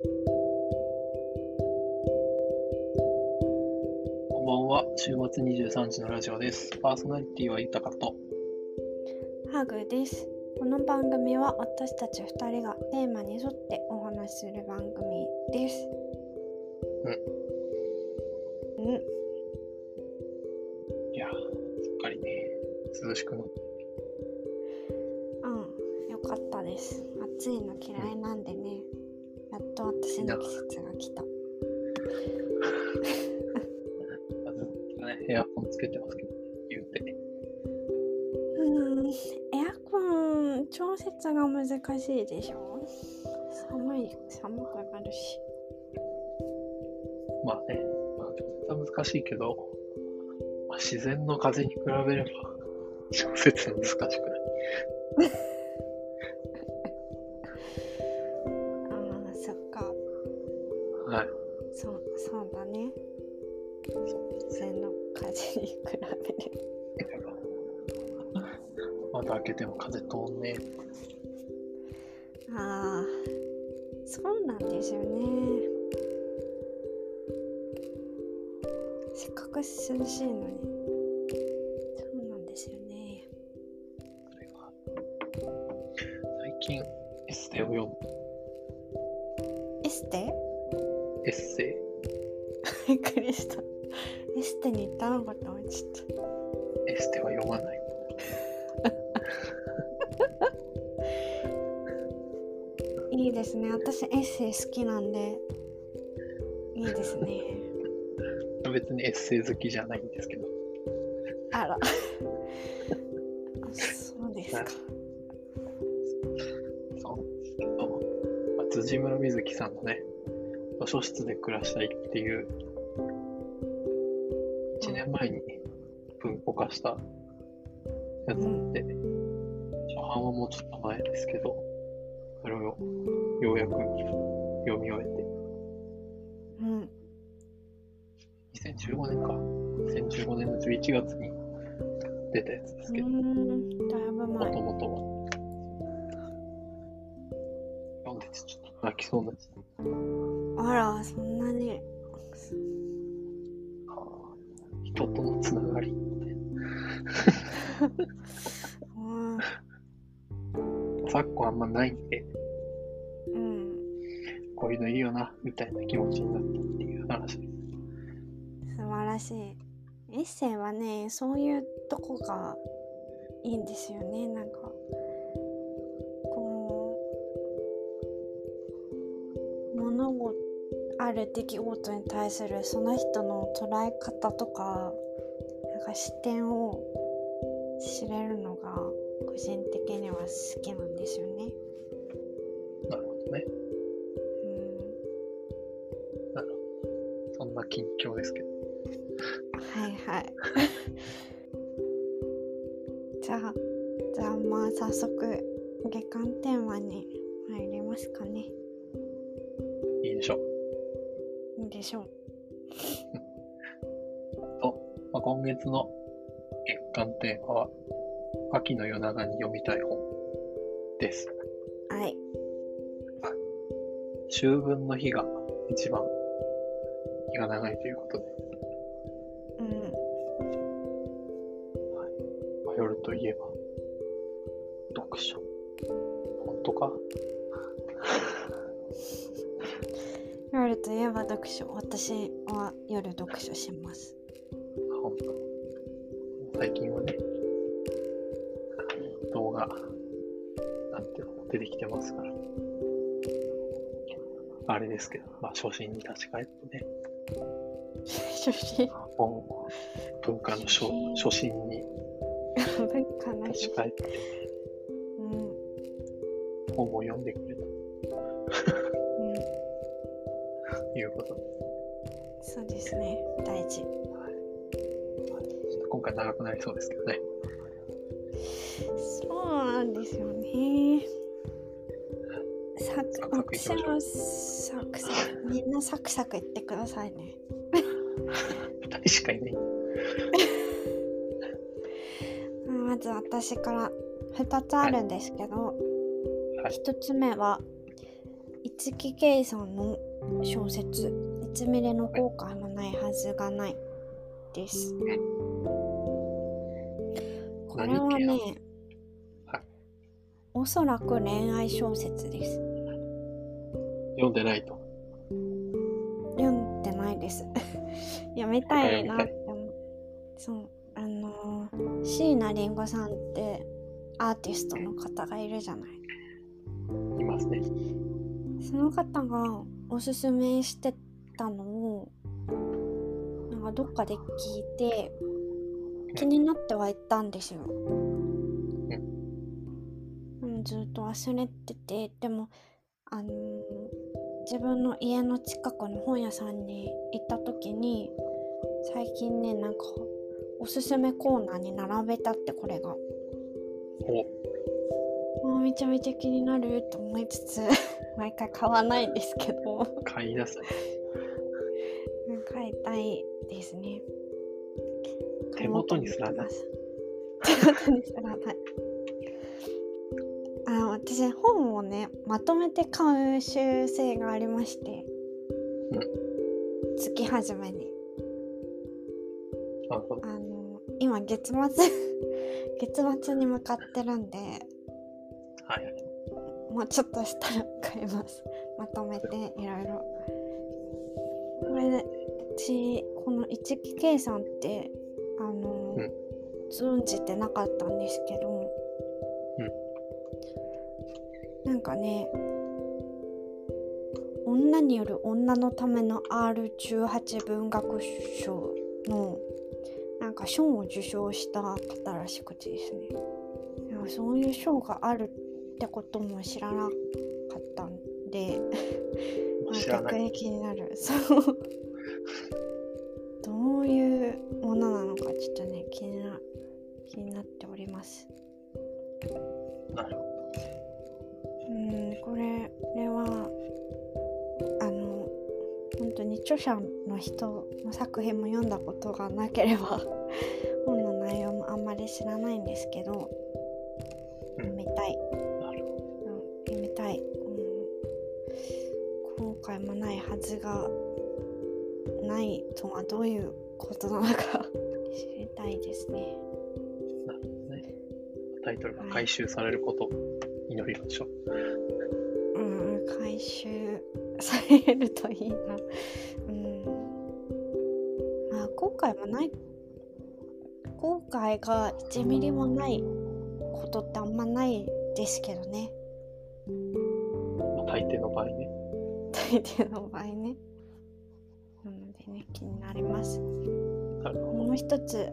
こんばんは。週末23時のラジオです。パーソナリティは豊かと。ハグです。この番組は私たち2人がテーマに沿ってお話しする番組です。うん。いやー、すっかりね、涼しくなって。私の季節が来た。ね、エアコンつけてますけど、言うて。うん。エアコン調節が難しいでしょ。寒い、寒くなるし。まあね、まあ、ちょっと難しいけど、まあ、自然の風に比べれば、小説は難しくない。窓開けても風通んねああ、そうなんですよね。せっかく涼しいのに。ッセイ好きじゃないんですけど。あら。あそうですか。そうなんですけど、まあ、辻村瑞希さんのね、図書室で暮らしたいっていう、1年前に文庫化したやつで、初版はもうちょっと前ですけど、それをようやく読み終えて、2015年か、2015年の11月に出たやつですうけど、もと。もとは。読んでてちょっと泣きそうになっちゃった。あら、そんなに。人とのつながりって。うん。昨今あんまないんで、うん。こういうのいいよな、みたいな気持ちになった晴らしい。エッセイはね、そういうとこがいいんですよね。なんか、こう、物事、ある出来事に対するその人の捉え方とか、なんか視点を知れるのが個人的には好きなんですよね。なるほどね。うん、そんな近況ですけど。はいはい。じゃあ、じゃあまあ早速月間テーマに入りますかね。いいでしょう。いいでしょう。と、まあ、今月の月間テーマは、秋の夜長に読みたい本です。はい。秋分の日が一番日が長いということで、といえば、読書。本当か？夜といえば読書。私は夜読書します。本当最近はね、動画、なんていうの出てきてますから。あれですけど、まあ初心に立ち返ってね、初心？本、文化の初初心に文化の日立ち。返ってうん。本を読んでくれとうん。いうことで、そうですね。大事。ちょっと今回長くなりそうですけどね。そうなんですよね。サクサクサクいきましょう私もサクサクみんなサクサク言ってくださいね。二人しかいない。まず私から2つあるんですけど、はい1つ目は一木圭さんの小説「1ミリの後悔もないはずがない」です。これはね、はいおそらく恋愛小説です。読んでないと。読んでないです。読みたいなって思う。そう、あのー、椎名林檎さんってアーティストの方がいるじゃない。いますね。その方がおすすめしてたのをなんかどっかで聞いて気になってはいったんですよ。うん、ずっと忘れててでもあのー自分の家の近くの本屋さんに行った時に最近ねなんかおすすめコーナーに並べたってこれが。お、もうめちゃめちゃ気になると思いつつ 毎回買わないんですけど。買いなさい。買いたいですね。手元にすらない。手元にすらない。あ私本をねまとめて買う習性がありまして、月初めに。あの今月末 月末に向かってるんではい。もうちょっとしたら買います。まとめていろいろ。これで私この一木圭さんってあの、うん。存じてなかったんですけど、なんかね女による女のための R18 文学賞のなんか賞を受賞した方らしくてですね。そういう賞があるってことも知らなかったんで。逆に気になる。そう。どういうものなのかちょっとね気にな気になっております。うんこれこれはあの本当に著者の人の作品も読んだことがなければ本の内容もあんまり知らないんですけどうん。読みたい。うん読みたい、うん、後悔もないはずがないとはどういうことなのか。知りたいですね。なるほどね。タイトルが回収されることを祈りましょう。うん回収されるといいな。うん。まあ後悔もない後悔が1ミリもないことってあんまないですけどね。まあ、大抵の場合ね。大抵の場合ね。なのでね気になります。もう一つ。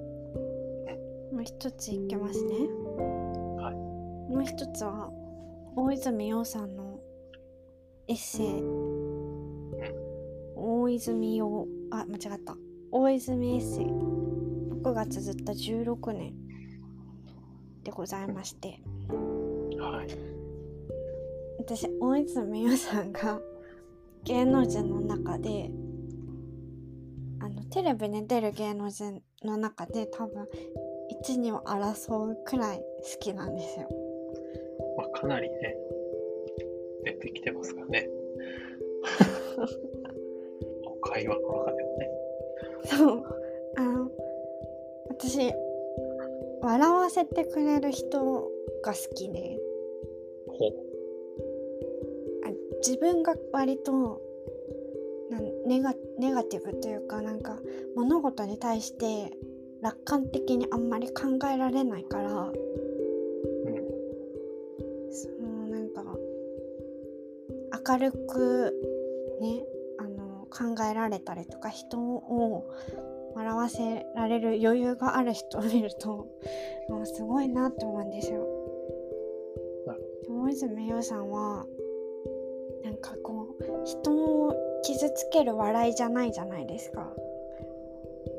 もう一ついきますね。はい。もう一つは大泉洋さんのエッセイ。大泉洋あ間違った。大泉エッセイ6が綴った16年でございましてど。はい。私大泉洋さんが芸能人の中であのテレビに出る芸能人の中で多分1、2を争うくらい好きなんですよ。まあ、かなりね、出てきてますからね。会話の中でもね。そう私笑わせてくれる人が好きで。あ自分が割とネガネガティブというかなんか物事に対して楽観的にあんまり考えられないからうん。そのなんか明るくねあの考えられたりとか人を笑わせられる余裕がある人を見るともうすごいなって思うんですよ。大泉洋さんはなんかこう人を傷つける笑いじゃないじゃないですか。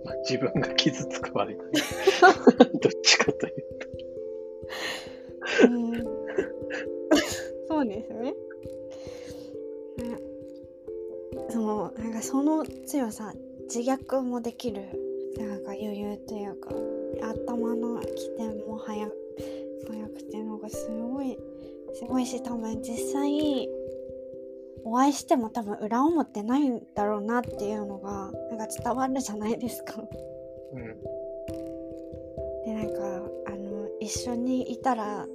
まあ、自分が傷つく割にね。どっちかといううんそうですね。ねそうなんかその強さ自虐もできるなんか余裕というか頭の起点も早早くてなんかすごいすごいし多分実際お会いしても多分裏表ないんだろうなっていうのがなんか伝わるじゃないですか。うん。でなんかあの一緒にいたら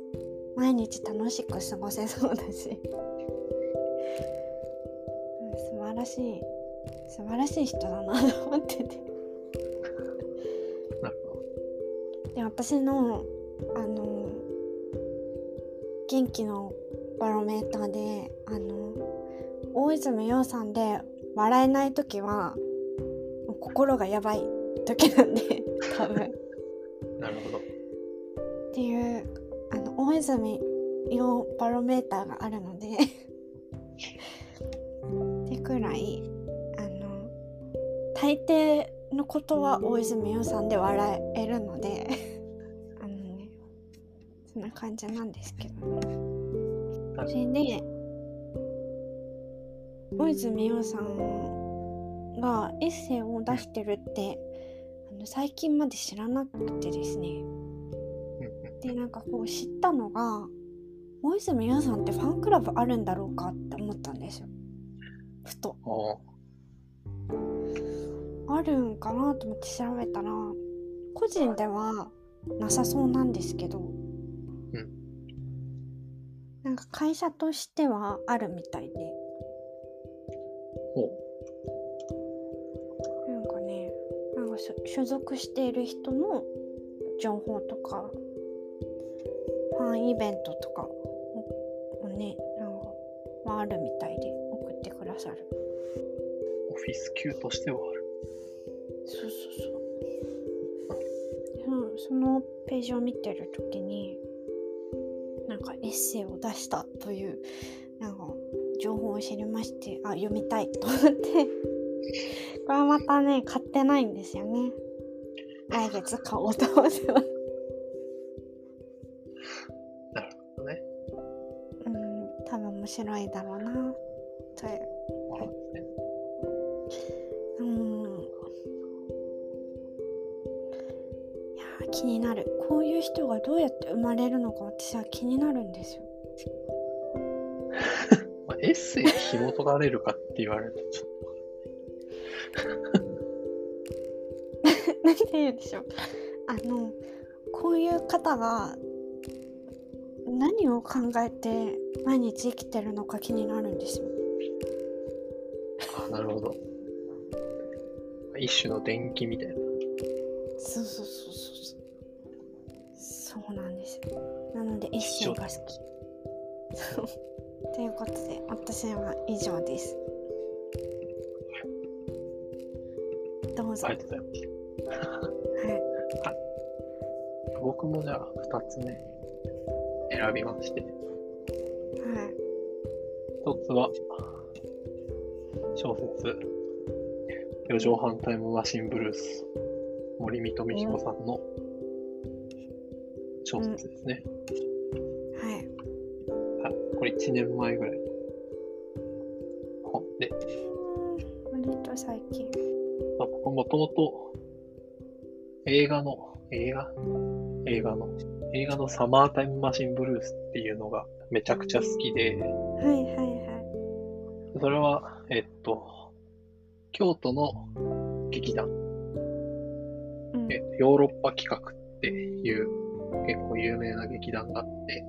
毎日楽しく過ごせそうだしうん素晴らしい素晴らしい人だなと思ってて なるほど。で私のあの元気のバロメーターであの大泉洋さんで笑えない時は心がやばい時なんで 多分。なるほど。っていうあの大泉洋バロメーターがあるので ってくらい大抵のことは大泉洋さんで笑えるので あのねそんな感じなんですけどそれで大泉洋さんがエッセイを出してるってあの最近まで知らなくてですね。でなんかこう知ったのが大泉洋さんってファンクラブあるんだろうかって思ったんですよ。ふとあるんかなと思って調べたら個人ではなさそうなんですけど、うんなんか会社としてはあるみたいでほなんかねなんか所所属している人の情報とかファンイベントとかをねなんか、まあ、あるみたいで送ってくださるう。オフィス級としてはある。そう。そうそうでそそのページを見てる時になんかエッセイを出したというなんか情報を知りましてあ読みたいと思ってこれはまたね買ってないんですよね。来月買おうと思ってます。なるほどね。うん多分面白いだろうな。という人がどうやって生まれるのか私は気になるんですよ。まあ、エッセイで紐解かれるかって言われるとちょっ なんて言うんでしょう。あのこういう方が何を考えて毎日生きてるのか気になるんですよ。と、あなるほど。一種の電気みたいな。そうそうそうそうそうなんです。よなのでエッセイが好き。ということで私は以上です。どうぞ。ありがとうございます。はい。僕もじゃあ2つね、選びまして。はい。一つは、小説、四畳半タイムマシンブルース、森見富彦さんの小説ですね。はい。はい、これ1年前ぐらい。の本で、うん割と最近。まあ、僕もともと映画の、映画？映画の、映画のサマータイムマシンブルースっていうのがめちゃくちゃ好きで、はいはいはい。それは、えっと、京都の劇団、うん。えヨーロッパ企画っていう結構有名な劇団があって、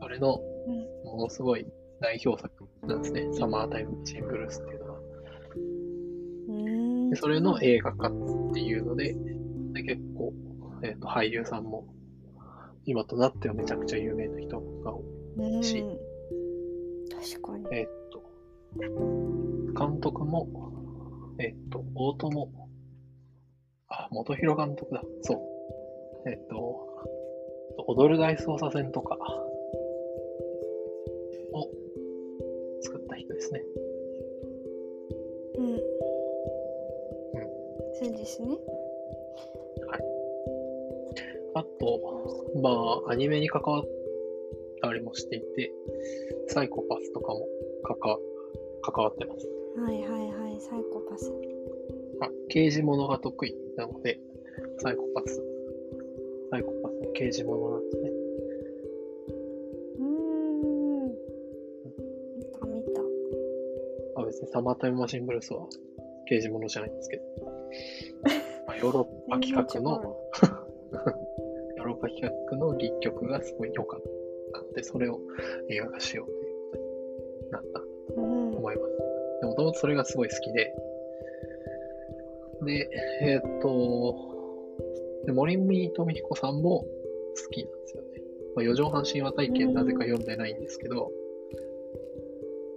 それのうんものすごい代表作なんですね。サマータイムマシンブルースっていうのは。うーんでそれの映画化っていうので、で結構、えっと俳優さんも今となってはめちゃくちゃ有名な人が多いうんし確かにえっと、監督も、えっと、大友、あ、元弘監督だ。そう。えっと、踊る大捜査線とかを作った人ですね。うん。そうですね。あと、まあ、アニメに関わったりもしていて、サイコパスとかも関わ関わってます。はいはいはいサイコパス。あ、刑事物が得意なので、サイコパス、サイコパスの刑事物なんですね。うーん。見た。見たサマータイムマシンブルースは刑事物じゃないんですけど、まあヨーロッパ企画の、ヨーロッパ企画の立曲がすごい良かったので、それを映画化しようということになった。とうん。思います。でもともとそれがすごい好きで、で、えーっと、で森見富彦さんも好きなんですよね。まあ、四畳半神話体験なぜか読んでないんですけど、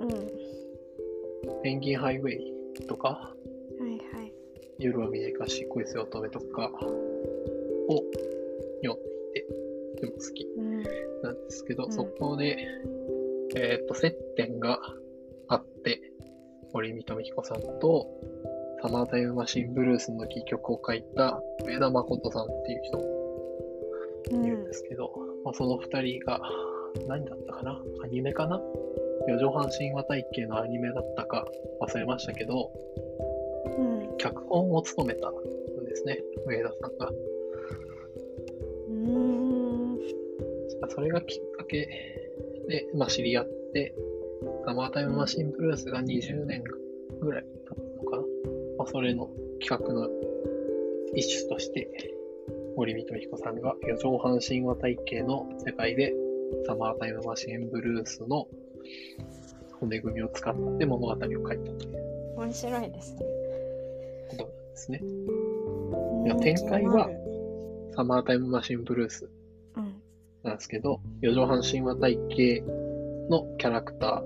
うん。ペンギンハイウェイとか、はいはい。夜は短し恋せ乙女とかを読んでいて、でも好きうんなんですけど、うん。そこで、えっ、と、接点があって、森見富彦さんと、サマータイムマシンブルースの戯曲を書いた上田誠さんっていう人ういるんですけど、まあ、その二人が、何だったかな？アニメかな？四畳半神話体系のアニメだったか忘れましたけど、うん。脚本を務めたんですね、上田さんが。うん。それがきっかけで、まあ、知り合って、サマータイムマシンブルースが20年ぐらい経ったのかな？まあ、それの企画の一種として、森見富彦さんが四畳半神話体系の世界で、サマータイムマシンブルースの骨組みを使って物語を書いたという面白いですね。ことなんですね。いや展開はサマータイムマシンブルースうん。なんですけど、四畳半神話体系のキャラクタ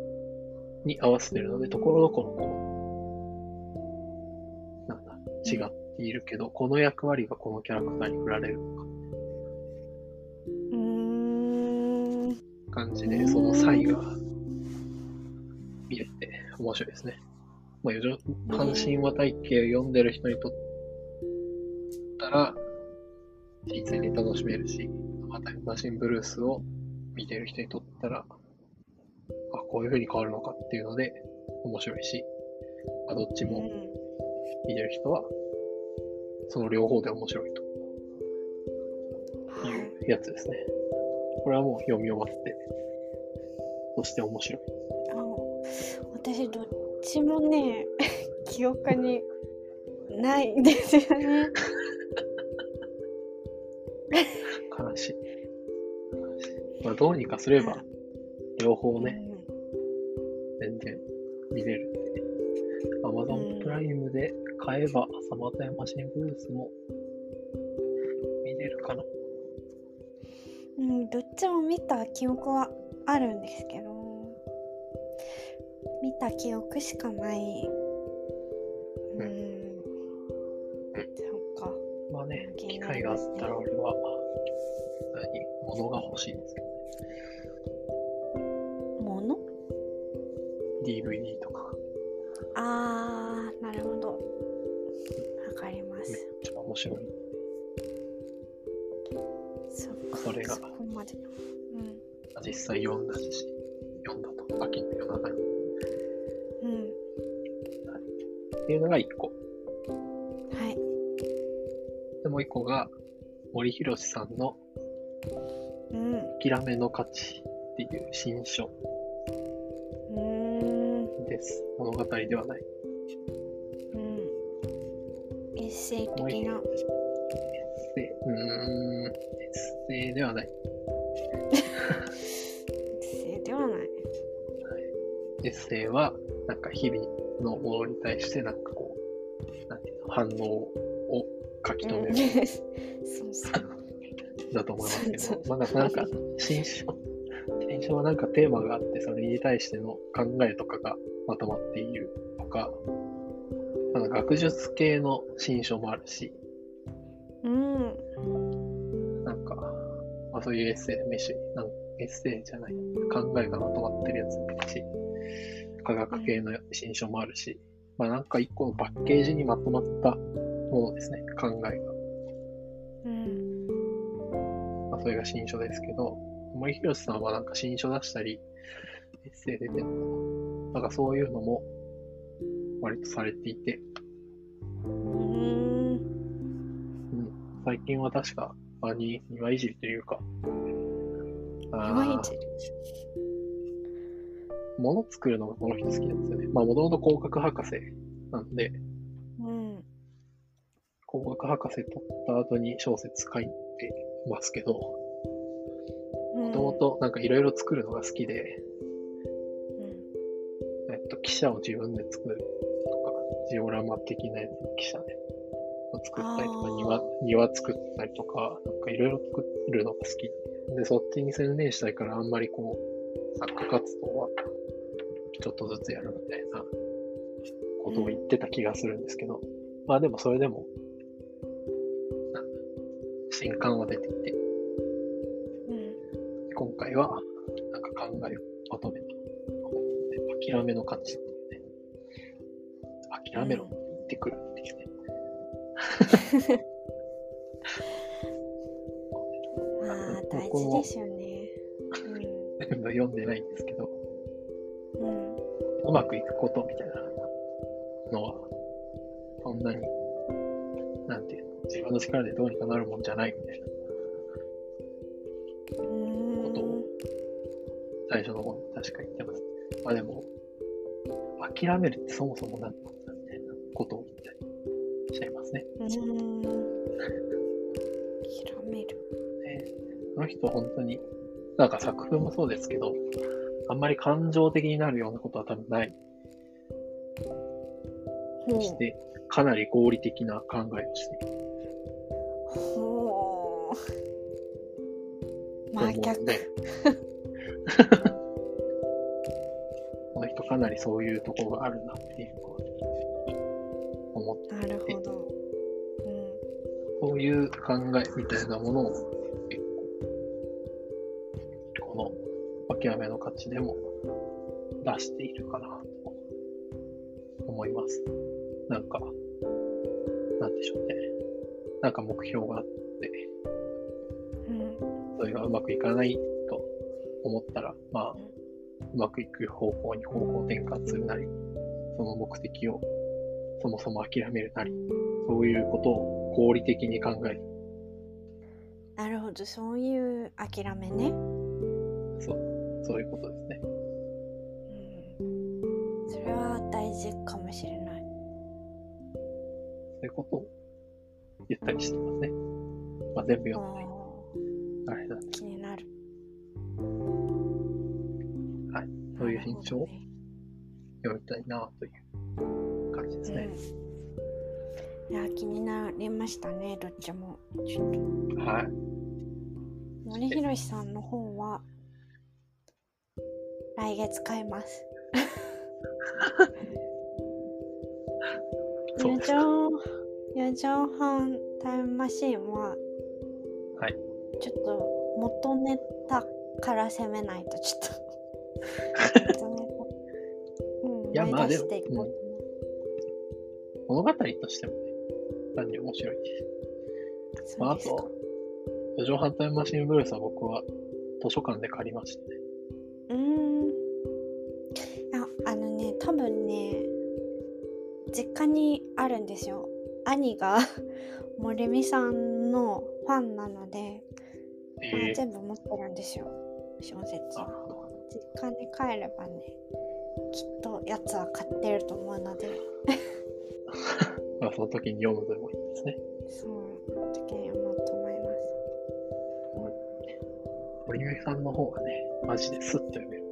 ーに合わせてるので、ところどころこう、なんだ、違っているけど、この役割がこのキャラクターに振られるのか、う感じで、その差異が見れて面白いですね。まあ、四畳半神話体系を読んでる人にとったら、新鮮に楽しめるし、またマシンブルースを見てる人にとったら、あ、こういう風に変わるのかっていうので面白いし、あどっちもうん。見てる人は、その両方で面白いとはいいうやつですね。これはもう読み終わって、そして面白い。あ私どっちもね 記憶にないんですよね悲しい。まあ、どうにかすれば、両方ね、全然見れるんで。Amazon プライムで買えば、サマータイムマシンブルースも見れるかな。うん、うん、どっちも見た記憶はあるんですけど見た記憶しかない。うん、そうか。まあね、気機会があったら俺は、何、物が欲しいんですけど、際読んだし、読んだと、秋の夜中に。うん。っていうのが一個。はい。で、もう一個が、森博さんのうん。諦めの価値っていう新書うーん。です。物語ではない。うん。エッセイ的な。エッセイ、うーん、エッセイではない。エッセイは、なんか日々のものに対して、なんかこう、なんていうの、反応を書き留める、そうそう。だと思いますけそうど、まあなんか、新書、新書はなんかテーマがあって、それに対しての考えとかがまとまっているとか、なんか学術系の新書もあるし、うん。なんか、まあ、そういうエッセイでもいいし、なんエッセイじゃない、考えがまとまってるやつもいいし、科学系の新書もあるし、まあなんか一個のパッケージにまとまったものですね、考えが。うん。まあそれが新書ですけど、森博さんはなんか新書出したり、エッセイ出てるのかな。なんかそういうのも割とされていて、うん。最近は確か、あ、に、庭いじりというか、あー。弱いんじ物作るのがこの人好きなんですよね。まあ、もともと工学博士なんで、うん。工学博士取った後に小説書いてますけど、もともとなんかいろいろ作るのが好きで、えっと、記者を自分で作るとか、ジオラマ的なやつの記者ね、作ったりとか庭、庭作ったりとか、なんかいろいろ作るのが好きで、そっちに専念したいからあんまりこう、作家活動はちょっとずつやるみたいなことを言ってた気がするんですけど、まあでもそれでも、新刊は出ていて、うん今回はなんか考えをまとめた諦めの価値ってね、諦めろって言ってくるっていうね。まあ大事ですよね。全部読んでないんですけど、うまくいくことみたいなのは、そんなに、なんていうの、自分の力でどうにかなるもんじゃないみたいな、ことを最初の方に確か言ってます。まあでも、諦めるってそもそも何なんだみたいなことを言ったりしちゃいますね。うーん諦めるねこの人は本当に、なんか作風もそうですけど、あんまり感情的になるようなことは多分ない。ほそして、かなり合理的な考えをして。いる。うほう真逆。で この人かなりそういうところがあるなっていうのは思って、なるほど。うん。そういう考えみたいなものをの諦めの価値でも出しているかなと思います。なんか、なんでしょうね。なんか目標があって、うんそれがうまくいかないと思ったら、まあ、うまくいく方向に方向転換するなり、その目的をそもそも諦めるなり、そういうことを合理的に考える。なるほどそういう諦めねそう、そういうことですね。うんそれは大事かもしれないそういうことを言ったりしてますね。まあ、全部読んでない。ああれだ。ー気になるはいそういう印象を読みたいなという感じですね。うん、いや気になりましたねどっちもちょっとはい。森博さんの方は来月買います四。畳四畳半タイムマシーンははい。ちょっと元ネタから攻めないとちょっと うんいやまあ思い出していこうと思う物語としてもね、単に面白いし。まあ、あと、四畳半タイムマシンブルースは僕は図書館で借りましたね。実家にあるんですよ。兄が 森美さんのファンなので、まあええ全部持ってるんですよ。小説。実家に帰ればねきっとやつは買ってると思うので。まあ、その時に読むでもいいですね。そう時に読もうと思います。森上さんの方がね、マジですっと読める。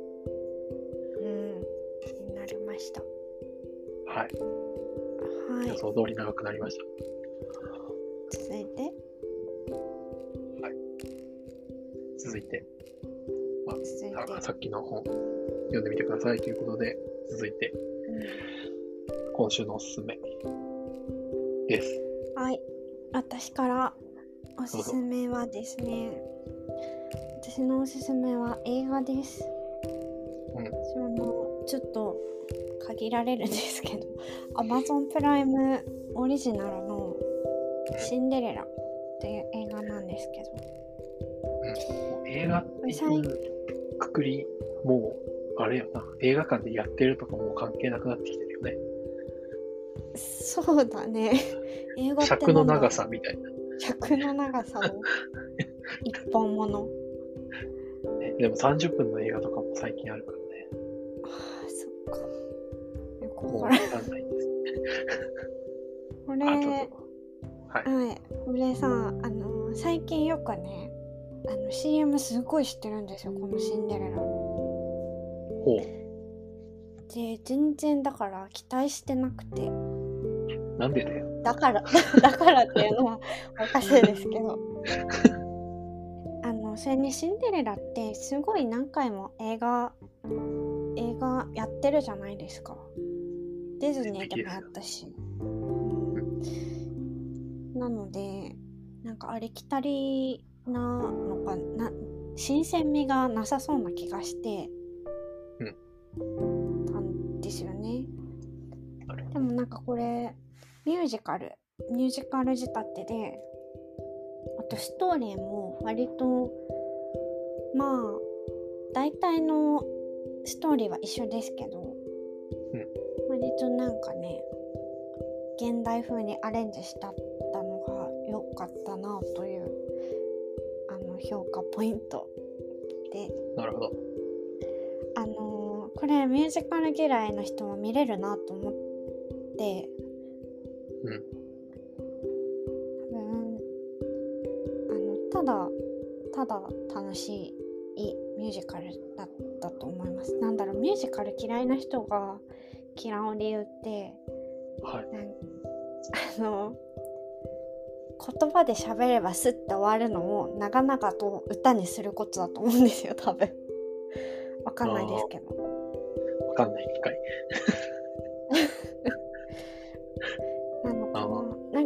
想通り長くなりました。続いて。続いて、続いて、なんかさっきの本、読んでみてくださいということで、続いて、今週のおすすめ。です。うんはい。私からおすすめはですね。私のおすすめは映画です。うん。そのちょっと限られるんですけど Amazon プライムオリジナルの「シンデレラ」っていう映画なんですけど。もう映画っていうくくり、もう、あれよな、映画館でやってるとかもう関係なくなってきてるよね。そうだね。映画って尺の長さみたいな。尺の長さを。一本もの。ねでも30分の映画とかも最近あるからもうわこれかんないです。これ。はい。はいこれさあの最近よくねあの CM すごい知ってるんですよこのシンデレラのほで全然だから期待してなくてう。なんでだよ。だから だからっていうのはおかしいですけど あのそれにシンデレラってすごい何回も映画映画やってるじゃないですかディズニーでもやったし、うん。なのでなんかありきたりなのかな新鮮味がなさそうな気がしてたんですよね。でもなんかこれミュージカルミュージカル仕立てであとストーリーも割とまあ大体のストーリーは一緒ですけど、割となんかね現代風にアレンジしたったのが良かったなというあの評価ポイントでど。なるほど。あのーこれミュージカル嫌いの人も見れるなと思ってうん。多分あのただただ楽しいミュージカルだったと思いますなんだろうミュージカル嫌いな人が嫌う理由ってはい。あの言葉で喋ればスッて終わるのを長々と歌にすることだと思うんですよ多分 わかんないですけどわかんない。理解。なのかあな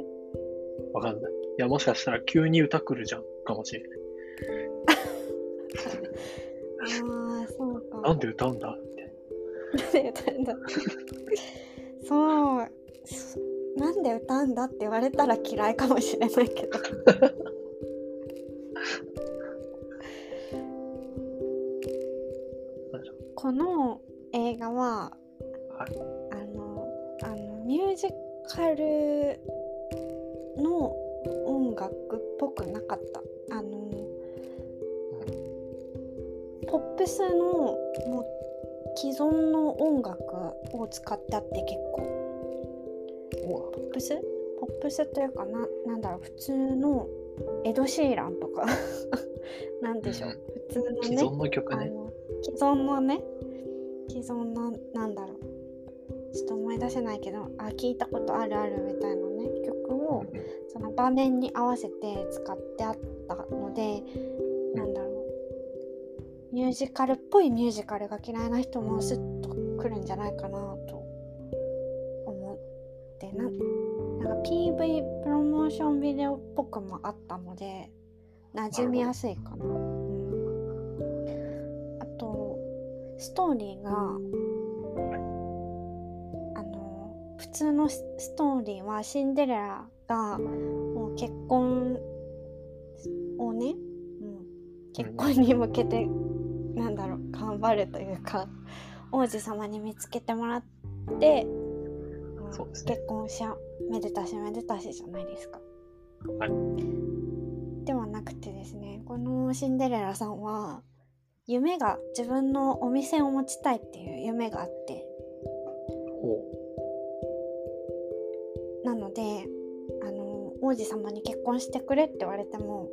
わかんない。いや、もしかしたら急に歌来るじゃん。かもしれない。あーそうかなんで歌うんだ？で歌うんだそうそなんで歌うんだって言われたら嫌いかもしれないけど。この映画は、はい。あのあのミュージカルを使ってあって結構。お。ポップス？ポップスというかななんだろう普通のエド・シーランとか。なんでしょう、うん。普通のね既存の曲ね。既存のね。既存のなんだろう。ちょっと思い出せないけどあ聞いたことあるあるみたいなね曲をうん。その場面に合わせて使ってあったので、なんだろう。ミュージカルっぽいミュージカルが嫌いな人もスッと来るんじゃないかなと思ってななんか PV プロモーションビデオっぽくもあったので馴染みやすいかな。うん、あとストーリーがあの普通のスストーリーはシンデレラがもう結婚をね、うん、結婚に向けて、なんだろう頑張るというか王子様に見つけてもらって、うんそうですね。結婚しゃめでたしめでたしじゃないですか。はい。ではなくてですねこのシンデレラさんは夢が自分のお店を持ちたいっていう夢があって。ほなのであの王子様に結婚してくれって言われても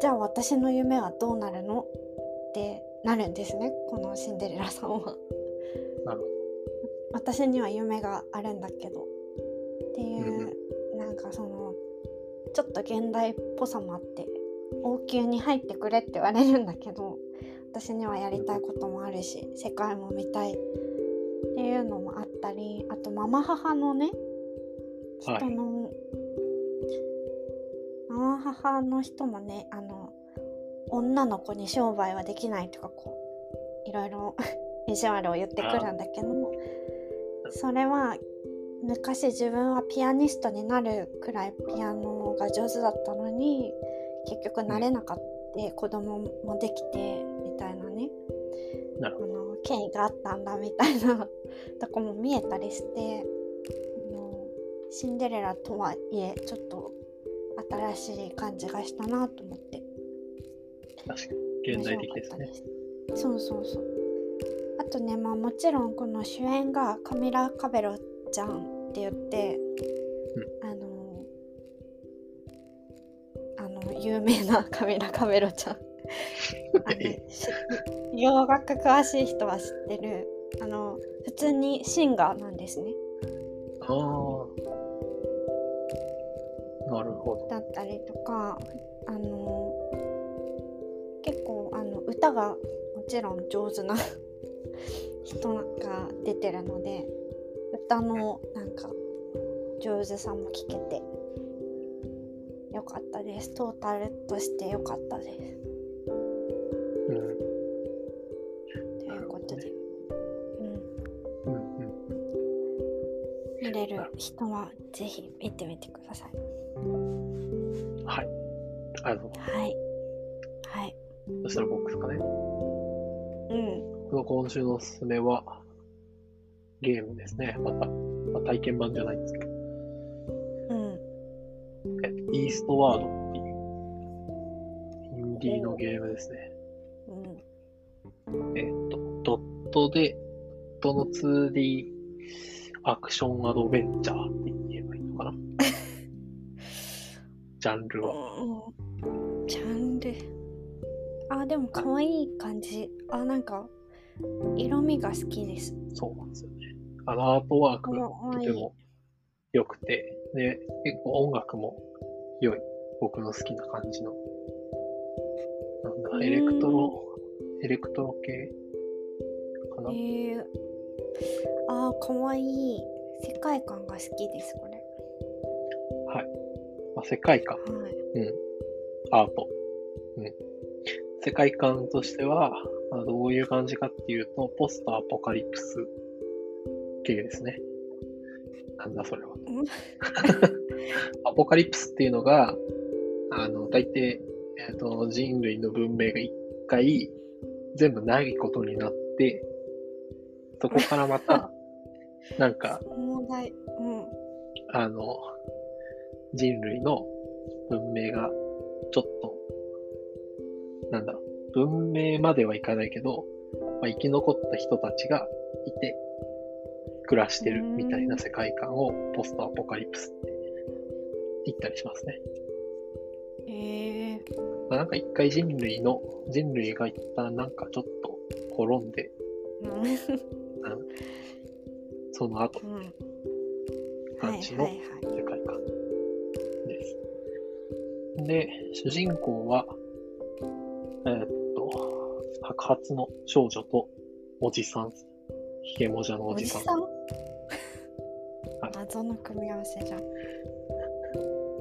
じゃあ私の夢はどうなるの？ってなるんですねこのシンデレラさんは。なるほ私には夢があるんだけど。っていう、なんかそのちょっと現代っぽさもあって王宮に入ってくれって言われるんだけど私にはやりたいこともあるし世界も見たい。っていうのもあったりあとママ母のねはい。人の、ママ母の人もねあの女の子に商売はできないとかこういろいろ 意地悪を言ってくるんだけどそれは昔自分はピアニストになるくらいピアノが上手だったのに結局なれなかった、子供もできてみたいなねなるの経緯があったんだみたいな とこも見えたりしてあのシンデレラとはいえちょっと新しい感じがしたなと思ってど。確かに。現代的ですねそうそうそうあとねまあもちろんこの主演がカミラ・カベロちゃんって言って、あのあの有名なカミラ・カベロちゃん 洋楽詳しい人は知ってるあの普通にシンガーなんですねああ。なるほど。だったりとかあの結構あの歌がもちろん上手な 人が出てるので歌のなんか上手さも聞けてよかったですトータルとしてよかったですうん。ということで、うん、うんうん。見れる人はぜひ見てみてくださいはい。あの、はいはいそしたら僕ですかね。うん僕の今週のおすすめは、ゲームですね。また、まあ、体験版じゃないんですけど、うんえイーストワードっていう、インディーのゲームですね。うんえっと、ドットで、ドットの 2D アクションアドベンチャーって言えばいいのかな。ジャンルは。うんあでも可愛い感じあなんか色味が好きですそうなんですよね。あのアートワークがとても良くて、で、結構音楽も良い。僕の好きな感じの。なんだ、エレクトロ、エレクトロ系かな。えー、あー可愛い世界観が好きですこれはい。まあ、世界観、はいうん。アート。うん。世界観としては、まあ、どういう感じかっていうと、ポストアポカリプス系ですね。なんだそれは。うんアポカリプスっていうのが、あの、大抵、えっ、と、人類の文明が一回、全部ないことになって、そこからまた、なんか、重大うんあの、人類の文明が、ちょっと、なんだ文明まではいかないけど、まあ、生き残った人たちがいて、暮らしてるみたいな世界観をポストアポカリプスって言ったりしますね。えー、まあ、なんか一回人類の、人類が一旦なんかちょっと滅んで、うんその後感じのはいはい世界観です。で、主人公は、えーっと、白髪の少女とおじさん、ひげもじゃのおじさん。おじさん？はい謎の組み合わせじゃん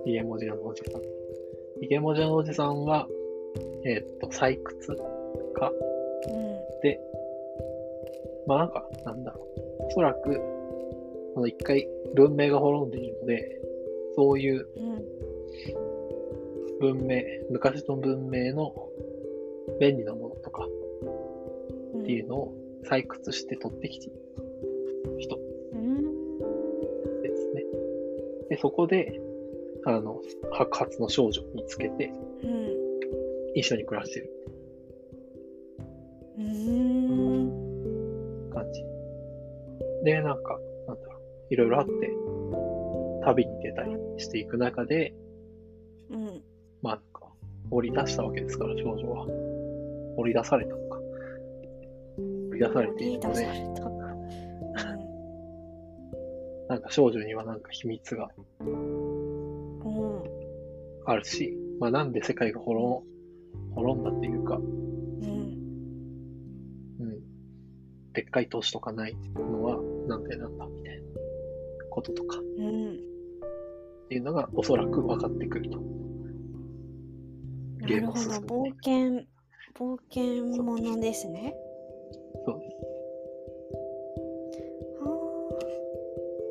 ひげもじゃのおじさん。ひげもじゃのおじさんは、えーっと、採掘家うんで、まあなんか、なんだろう。おそらく、その一回文明が滅んでいるので、そういううん文明、昔の文明の便利なものとかっていうのを採掘して取ってきている人ですね。で、そこで、あの、白髪の少女見つけて、一緒に暮らしてる。感じ。で、なん。か、なん。だろう、いろいろあって、旅に出たりしていく中で、うん。まあなん。か、掘り出したわけですから、少女は。掘り出されたのか。掘り出されているのでなんか少女にはなんか秘密があるし、まあなんで世界が滅ん滅んだっていうか、うん。うん。でっかい都市とかないのはなんでなんだみたいなこととか。うん。っていうのがおそらく分かってくると。ゲームなるほど。を進めて冒険冒険ものですねそうです。は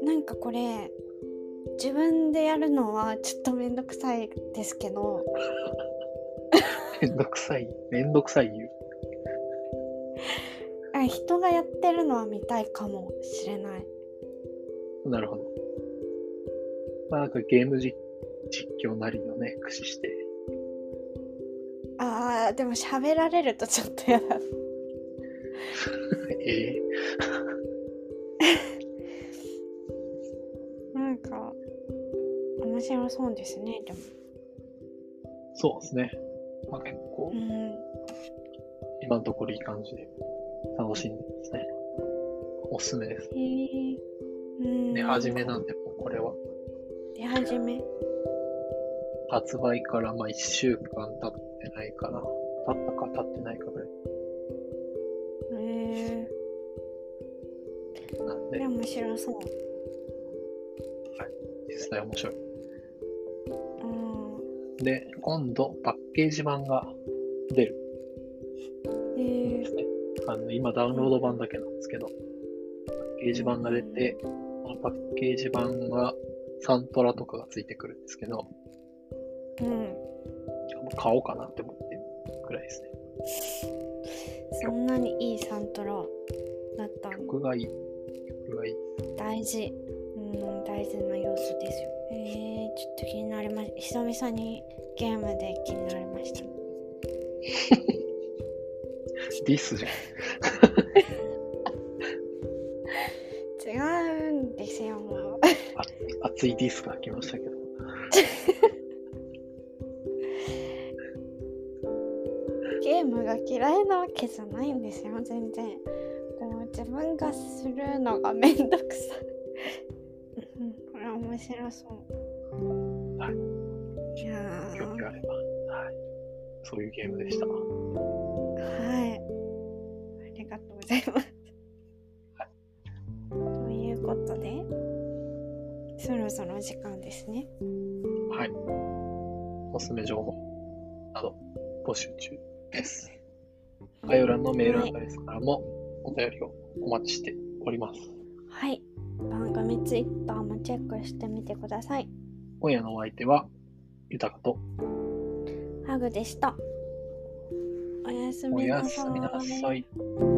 あなんかこれ自分でやるのはちょっとめんどくさいですけどめんどくさい、めんどくさい言う。あ人がやってるのは見たいかもしれないなるほど。まあなんかゲーム実実況なりをね、駆使して、あーでも喋られるとちょっとやだ。え なんか面白そうですねでも。そうですね。まあ結構。う、ん。今のところいい感じで。楽しんでますね。おすすめです。へえ。うん。で、初めなんで、もうこれは。出始め。発売からまあ1週間経ってないかな。経ったか経ってないかぐらい。へえなんで。で、面白そう。実際面白い。うん。で、今度パッケージ版が出る。へえんですね。あの、今ダウンロード版だけなんですけど、パッケージ版が出て、このパッケージ版はサントラとかがついてくるんですけど、うん買おうかなって思ってるくらいですね。そんなにいいサントラだったの？曲がいい。曲がいい。大事うん大事な要素ですよえー、ちょっと気になりました久々にゲームで気になりましたディスじゃん。違うんですよもう熱いディスが来ましたけど。が嫌いなわけじゃないんですよ全然こう自分がするのがめんどくさいうんこれ面白そうはいいやー興味があれば。はい。そういうゲームでした。はい。ありがとうございます。ということで、そろそろ時間ですね。はい。おすすめ情報など募集中です。概要欄のメールアドレスからもお便りをお待ちしております。はい。番組ツイッターもチェックしてみてください。今夜のお相手は、豊かとハグでした。おやすおみなやすみなさい。さい。